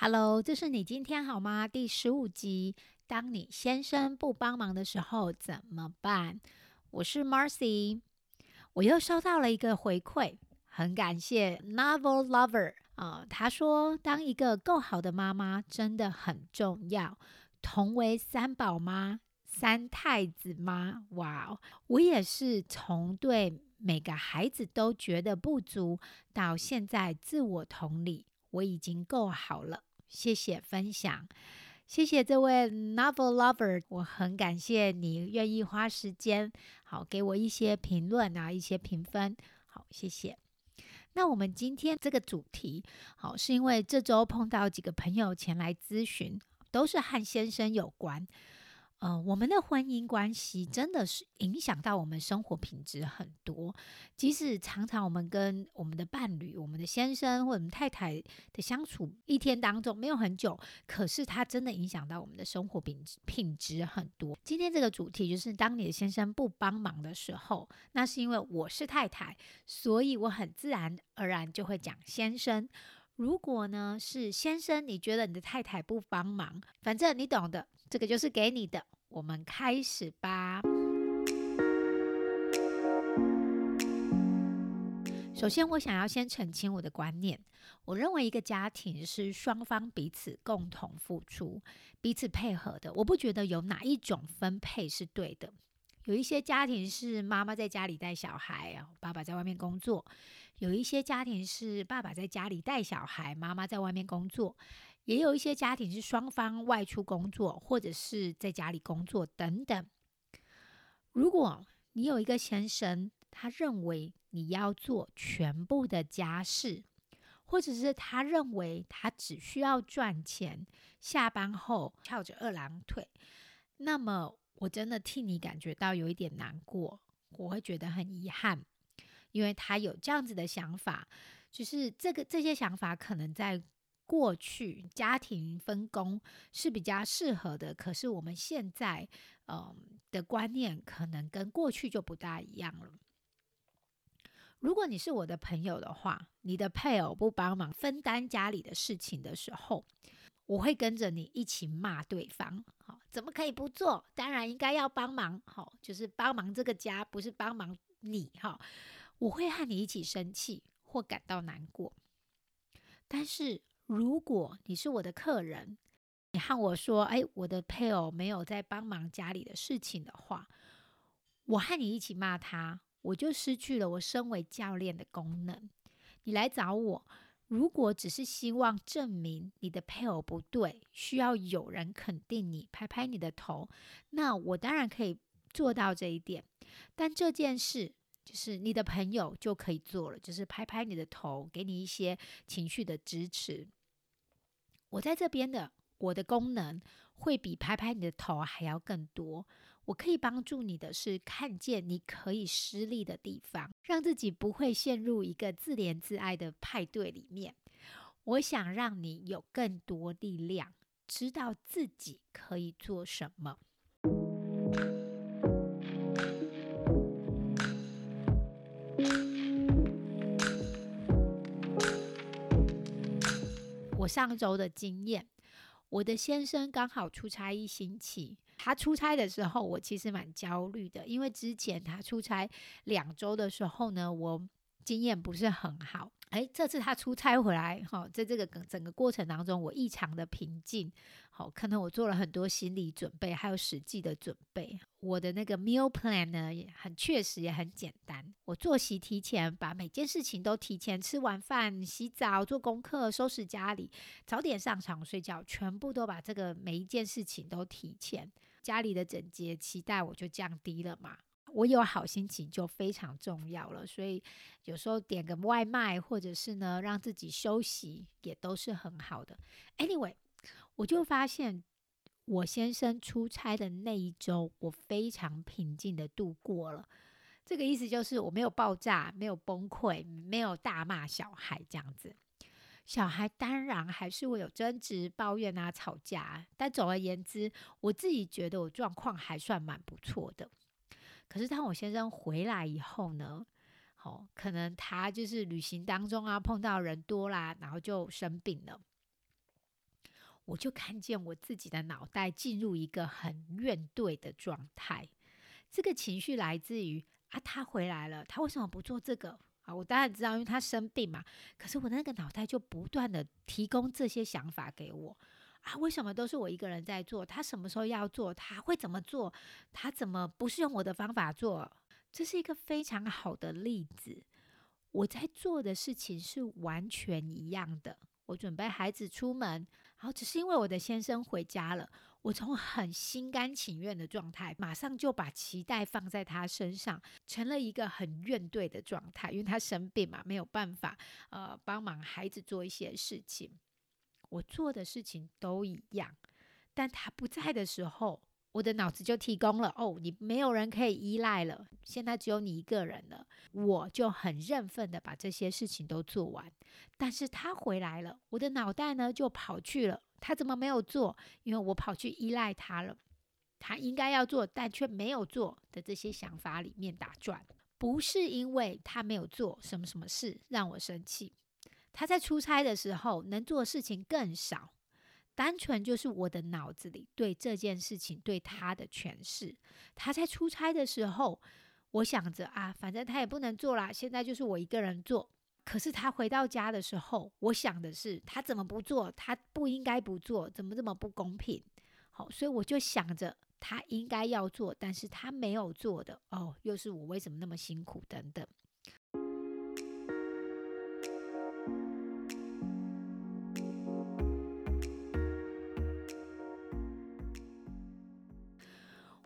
Hello，这是你今天好吗？第十五集。当你先生不帮忙的时候怎么办？我是 Marcy，我又收到了一个回馈，很感谢 Novel Lover 啊，他说当一个够好的妈妈真的很重要。同为三宝妈、三太子妈，哇哦，我也是从对每个孩子都觉得不足，到现在自我同理，我已经够好了。谢谢分享，谢谢这位 Novel Lover，我很感谢你愿意花时间，好给我一些评论啊，一些评分，好，谢谢。那我们今天这个主题，好，是因为这周碰到几个朋友前来咨询。都是和先生有关，呃，我们的婚姻关系真的是影响到我们生活品质很多。即使常常我们跟我们的伴侣、我们的先生或者我们太太的相处一天当中没有很久，可是它真的影响到我们的生活品质品质很多。今天这个主题就是，当你的先生不帮忙的时候，那是因为我是太太，所以我很自然而然就会讲先生。如果呢是先生，你觉得你的太太不帮忙，反正你懂的，这个就是给你的。我们开始吧。首先，我想要先澄清我的观念。我认为一个家庭是双方彼此共同付出、彼此配合的。我不觉得有哪一种分配是对的。有一些家庭是妈妈在家里带小孩，爸爸在外面工作。有一些家庭是爸爸在家里带小孩，妈妈在外面工作；也有一些家庭是双方外出工作，或者是在家里工作等等。如果你有一个先生，他认为你要做全部的家事，或者是他认为他只需要赚钱，下班后翘着二郎腿，那么我真的替你感觉到有一点难过，我会觉得很遗憾。因为他有这样子的想法，就是这个这些想法可能在过去家庭分工是比较适合的，可是我们现在嗯的观念可能跟过去就不大一样了。如果你是我的朋友的话，你的配偶不帮忙分担家里的事情的时候，我会跟着你一起骂对方。好，怎么可以不做？当然应该要帮忙。好，就是帮忙这个家，不是帮忙你。哈。我会和你一起生气或感到难过，但是如果你是我的客人，你和我说：“哎，我的配偶没有在帮忙家里的事情的话，我和你一起骂他，我就失去了我身为教练的功能。你来找我，如果只是希望证明你的配偶不对，需要有人肯定你，拍拍你的头，那我当然可以做到这一点。但这件事。就是你的朋友就可以做了，就是拍拍你的头，给你一些情绪的支持。我在这边的，我的功能会比拍拍你的头还要更多。我可以帮助你的是看见你可以失利的地方，让自己不会陷入一个自怜自爱的派对里面。我想让你有更多力量，知道自己可以做什么。我上周的经验，我的先生刚好出差一星期。他出差的时候，我其实蛮焦虑的，因为之前他出差两周的时候呢，我经验不是很好。哎，这次他出差回来，哈，在这个整个过程当中，我异常的平静。好，可能我做了很多心理准备，还有实际的准备。我的那个 meal plan 呢，也很确实，也很简单。我作息提前，把每件事情都提前吃完饭、洗澡、做功课、收拾家里、早点上床睡觉，全部都把这个每一件事情都提前。家里的整洁期待我就降低了嘛。我有好心情就非常重要了，所以有时候点个外卖，或者是呢让自己休息，也都是很好的。Anyway，我就发现我先生出差的那一周，我非常平静的度过了。这个意思就是我没有爆炸，没有崩溃，没有大骂小孩这样子。小孩当然还是会有争执、抱怨啊、吵架，但总而言之，我自己觉得我状况还算蛮不错的。可是当我先生回来以后呢，好，可能他就是旅行当中啊碰到人多啦，然后就生病了。我就看见我自己的脑袋进入一个很怨怼的状态。这个情绪来自于啊，他回来了，他为什么不做这个？我当然知道，因为他生病嘛。可是我那个脑袋就不断的提供这些想法给我啊，为什么都是我一个人在做？他什么时候要做？他会怎么做？他怎么不是用我的方法做？这是一个非常好的例子。我在做的事情是完全一样的。我准备孩子出门，然后只是因为我的先生回家了。我从很心甘情愿的状态，马上就把期待放在他身上，成了一个很怨怼的状态。因为他生病嘛，没有办法，呃，帮忙孩子做一些事情。我做的事情都一样，但他不在的时候，我的脑子就提供了哦，你没有人可以依赖了，现在只有你一个人了。我就很认份的把这些事情都做完。但是他回来了，我的脑袋呢就跑去了。他怎么没有做？因为我跑去依赖他了。他应该要做，但却没有做的这些想法里面打转，不是因为他没有做什么什么事让我生气。他在出差的时候能做的事情更少，单纯就是我的脑子里对这件事情对他的诠释。他在出差的时候，我想着啊，反正他也不能做啦，现在就是我一个人做。可是他回到家的时候，我想的是他怎么不做？他不应该不做，怎么这么不公平？好，所以我就想着他应该要做，但是他没有做的哦，又是我为什么那么辛苦？等等。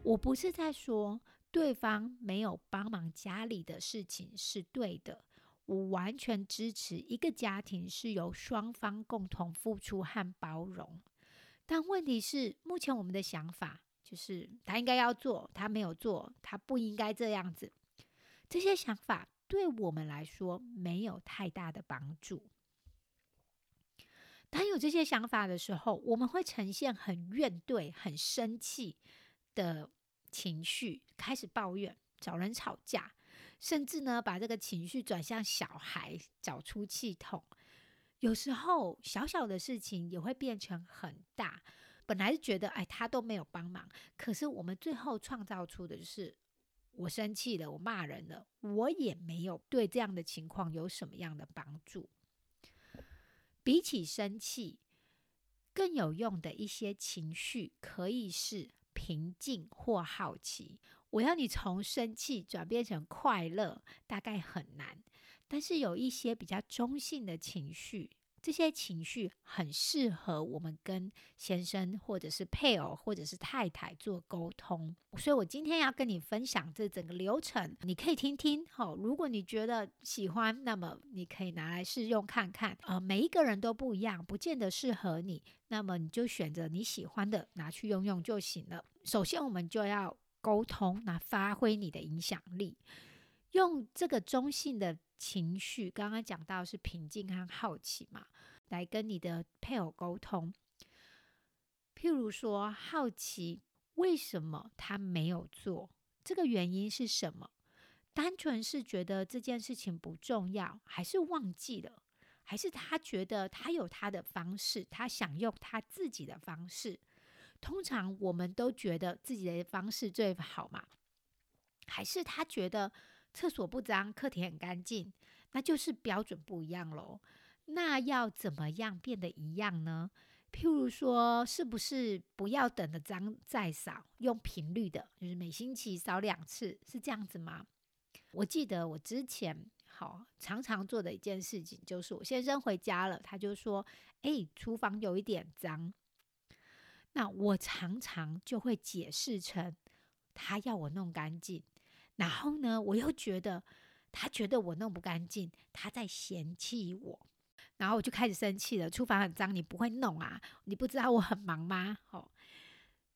我不是在说对方没有帮忙家里的事情是对的。我完全支持一个家庭是由双方共同付出和包容，但问题是，目前我们的想法就是他应该要做，他没有做，他不应该这样子。这些想法对我们来说没有太大的帮助。当有这些想法的时候，我们会呈现很怨怼、很生气的情绪，开始抱怨，找人吵架。甚至呢，把这个情绪转向小孩，找出气筒。有时候小小的事情也会变成很大。本来是觉得，哎，他都没有帮忙，可是我们最后创造出的就是，我生气了，我骂人了，我也没有对这样的情况有什么样的帮助。比起生气，更有用的一些情绪，可以是平静或好奇。我要你从生气转变成快乐，大概很难。但是有一些比较中性的情绪，这些情绪很适合我们跟先生或者是配偶或者是太太做沟通。所以我今天要跟你分享这整个流程，你可以听听。好，如果你觉得喜欢，那么你可以拿来试用看看。呃，每一个人都不一样，不见得适合你，那么你就选择你喜欢的拿去用用就行了。首先，我们就要。沟通，那发挥你的影响力，用这个中性的情绪，刚刚讲到是平静和好奇嘛，来跟你的配偶沟通。譬如说，好奇为什么他没有做，这个原因是什么？单纯是觉得这件事情不重要，还是忘记了，还是他觉得他有他的方式，他想用他自己的方式？通常我们都觉得自己的方式最好嘛，还是他觉得厕所不脏，客厅很干净，那就是标准不一样喽。那要怎么样变得一样呢？譬如说，是不是不要等的脏再扫，用频率的，就是每星期扫两次，是这样子吗？我记得我之前好常常做的一件事情，就是我先生回家了，他就说：“哎，厨房有一点脏。”那我常常就会解释成他要我弄干净，然后呢，我又觉得他觉得我弄不干净，他在嫌弃我，然后我就开始生气了。厨房很脏，你不会弄啊？你不知道我很忙吗？哦，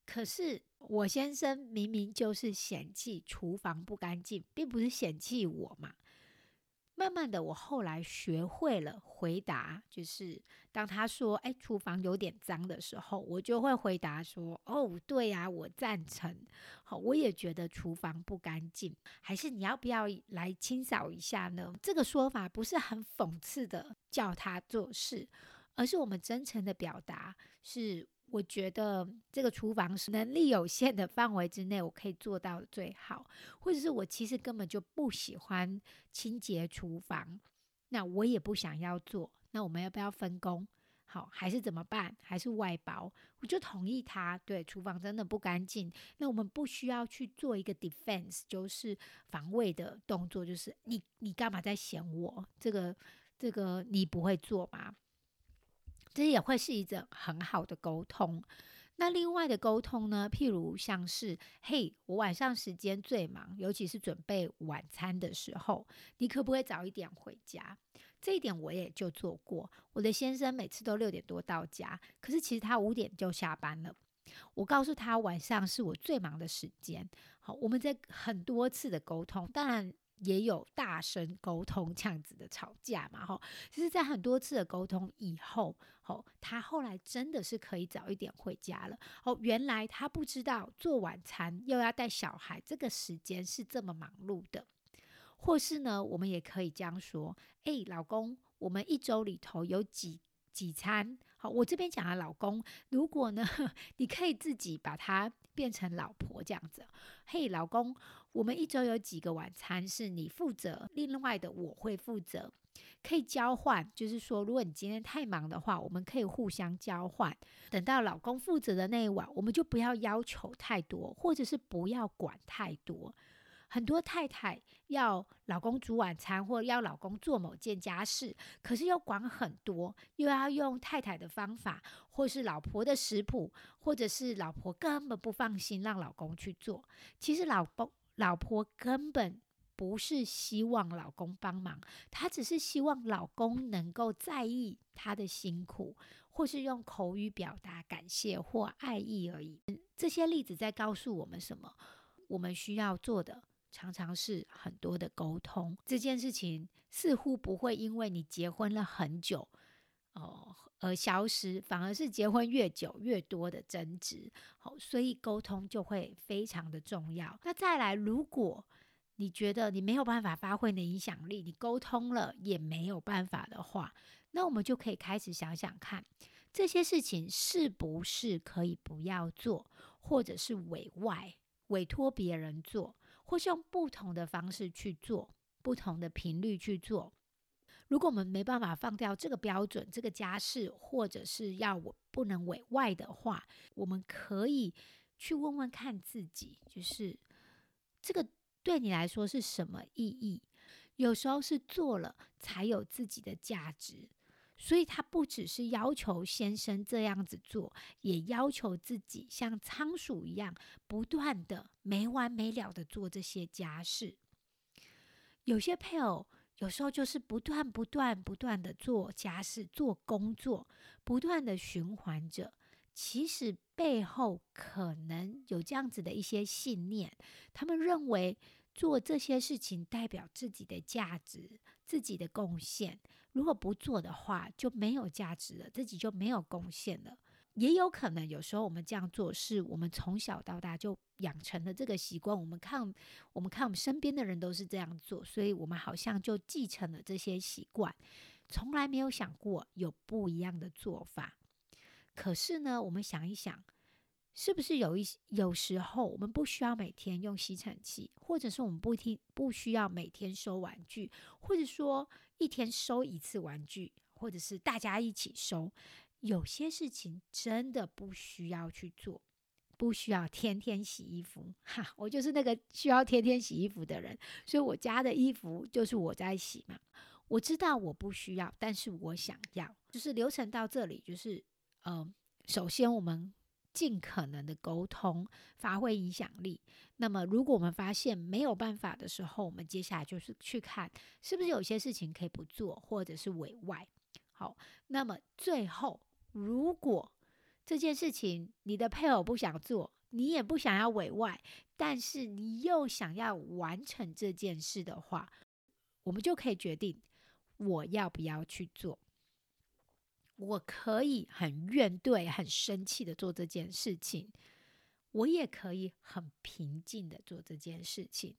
可是我先生明明就是嫌弃厨房不干净，并不是嫌弃我嘛。慢慢的，我后来学会了回答，就是当他说“哎，厨房有点脏”的时候，我就会回答说：“哦，对呀，我赞成。好，我也觉得厨房不干净，还是你要不要来清扫一下呢？”这个说法不是很讽刺的叫他做事，而是我们真诚的表达是。我觉得这个厨房是能力有限的范围之内，我可以做到最好，或者是我其实根本就不喜欢清洁厨房，那我也不想要做，那我们要不要分工？好，还是怎么办？还是外包？我就同意他。对，厨房真的不干净，那我们不需要去做一个 defense，就是防卫的动作，就是你你干嘛在嫌我？这个这个你不会做吗？这也会是一种很好的沟通。那另外的沟通呢？譬如像是，嘿，我晚上时间最忙，尤其是准备晚餐的时候，你可不可以早一点回家？这一点我也就做过。我的先生每次都六点多到家，可是其实他五点就下班了。我告诉他晚上是我最忙的时间。好，我们在很多次的沟通，当然。也有大声沟通这样子的吵架嘛？哈，其实，在很多次的沟通以后，哦，他后来真的是可以早一点回家了。哦，原来他不知道做晚餐又要带小孩，这个时间是这么忙碌的。或是呢，我们也可以这样说：，诶，老公，我们一周里头有几几餐？好，我这边讲啊老公，如果呢，你可以自己把它变成老婆这样子。嘿，老公。我们一周有几个晚餐是你负责，另外的我会负责，可以交换。就是说，如果你今天太忙的话，我们可以互相交换。等到老公负责的那一晚，我们就不要要求太多，或者是不要管太多。很多太太要老公煮晚餐，或要老公做某件家事，可是又管很多，又要用太太的方法，或是老婆的食谱，或者是老婆根本不放心让老公去做。其实老公。老婆根本不是希望老公帮忙，她只是希望老公能够在意她的辛苦，或是用口语表达感谢或爱意而已。这些例子在告诉我们什么？我们需要做的常常是很多的沟通。这件事情似乎不会因为你结婚了很久，哦。而消失，反而是结婚越久越多的争执。好，所以沟通就会非常的重要。那再来，如果你觉得你没有办法发挥你的影响力，你沟通了也没有办法的话，那我们就可以开始想想看，这些事情是不是可以不要做，或者是委外委托别人做，或是用不同的方式去做，不同的频率去做。如果我们没办法放掉这个标准、这个家事，或者是要我不能委外的话，我们可以去问问看自己，就是这个对你来说是什么意义？有时候是做了才有自己的价值，所以他不只是要求先生这样子做，也要求自己像仓鼠一样，不断的没完没了的做这些家事。有些配偶。有时候就是不断、不断、不断的做家事、做工作，不断的循环着。其实背后可能有这样子的一些信念，他们认为做这些事情代表自己的价值、自己的贡献。如果不做的话，就没有价值了，自己就没有贡献了。也有可能，有时候我们这样做，是我们从小到大就养成了这个习惯。我们看，我们看我们身边的人都是这样做，所以我们好像就继承了这些习惯，从来没有想过有不一样的做法。可是呢，我们想一想，是不是有一有时候我们不需要每天用吸尘器，或者是我们不听不需要每天收玩具，或者说一天收一次玩具，或者是大家一起收。有些事情真的不需要去做，不需要天天洗衣服。哈，我就是那个需要天天洗衣服的人，所以我家的衣服就是我在洗嘛。我知道我不需要，但是我想要。就是流程到这里，就是嗯，首先我们尽可能的沟通，发挥影响力。那么，如果我们发现没有办法的时候，我们接下来就是去看是不是有些事情可以不做，或者是委外。好，那么最后。如果这件事情你的配偶不想做，你也不想要委外，但是你又想要完成这件事的话，我们就可以决定我要不要去做。我可以很怨怼、很生气的做这件事情，我也可以很平静的做这件事情。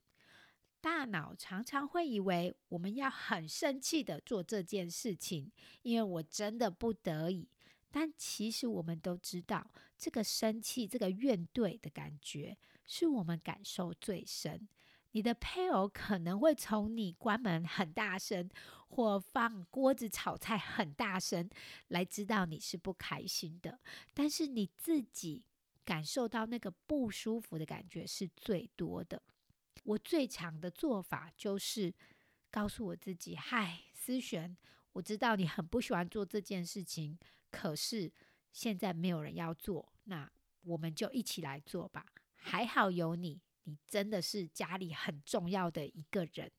大脑常常会以为我们要很生气的做这件事情，因为我真的不得已。但其实我们都知道，这个生气、这个怨怼的感觉，是我们感受最深。你的配偶可能会从你关门很大声，或放锅子炒菜很大声，来知道你是不开心的。但是你自己感受到那个不舒服的感觉是最多的。我最常的做法就是告诉我自己：“嗨，思璇，我知道你很不喜欢做这件事情，可是现在没有人要做，那我们就一起来做吧。还好有你。”你真的是家里很重要的一个人，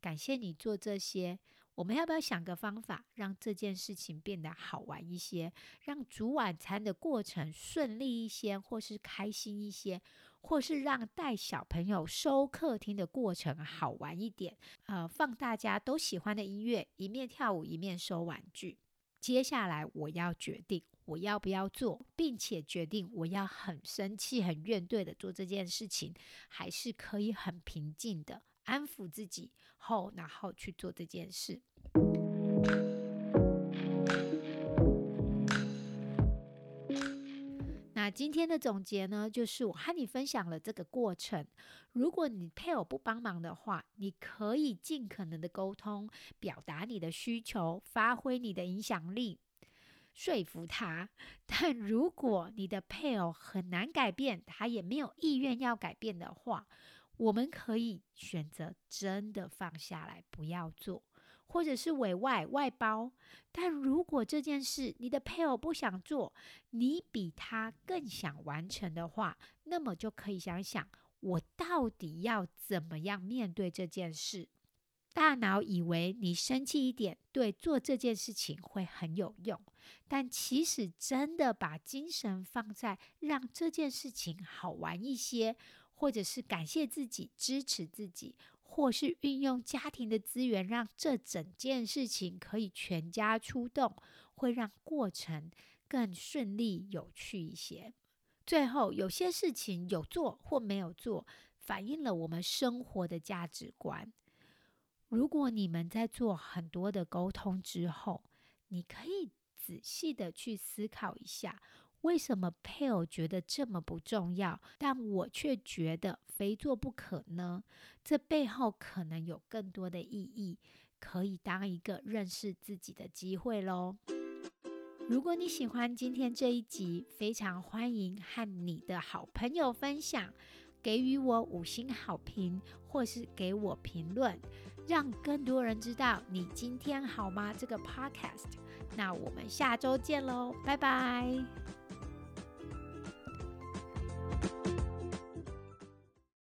感谢你做这些。我们要不要想个方法，让这件事情变得好玩一些，让煮晚餐的过程顺利一些，或是开心一些，或是让带小朋友收客厅的过程好玩一点？呃，放大家都喜欢的音乐，一面跳舞一面收玩具。接下来我要决定。我要不要做，并且决定我要很生气、很怨怼的做这件事情，还是可以很平静的安抚自己后，然后去做这件事。今天的总结呢，就是我和你分享了这个过程。如果你配偶不帮忙的话，你可以尽可能的沟通，表达你的需求，发挥你的影响力。说服他，但如果你的配偶很难改变，他也没有意愿要改变的话，我们可以选择真的放下来，不要做，或者是委外外包。但如果这件事你的配偶不想做，你比他更想完成的话，那么就可以想想，我到底要怎么样面对这件事。大脑以为你生气一点，对做这件事情会很有用，但其实真的把精神放在让这件事情好玩一些，或者是感谢自己、支持自己，或是运用家庭的资源，让这整件事情可以全家出动，会让过程更顺利、有趣一些。最后，有些事情有做或没有做，反映了我们生活的价值观。如果你们在做很多的沟通之后，你可以仔细的去思考一下，为什么配偶觉得这么不重要，但我却觉得非做不可呢？这背后可能有更多的意义，可以当一个认识自己的机会喽。如果你喜欢今天这一集，非常欢迎和你的好朋友分享，给予我五星好评，或是给我评论。让更多人知道你今天好吗？这个 podcast，那我们下周见喽，拜拜。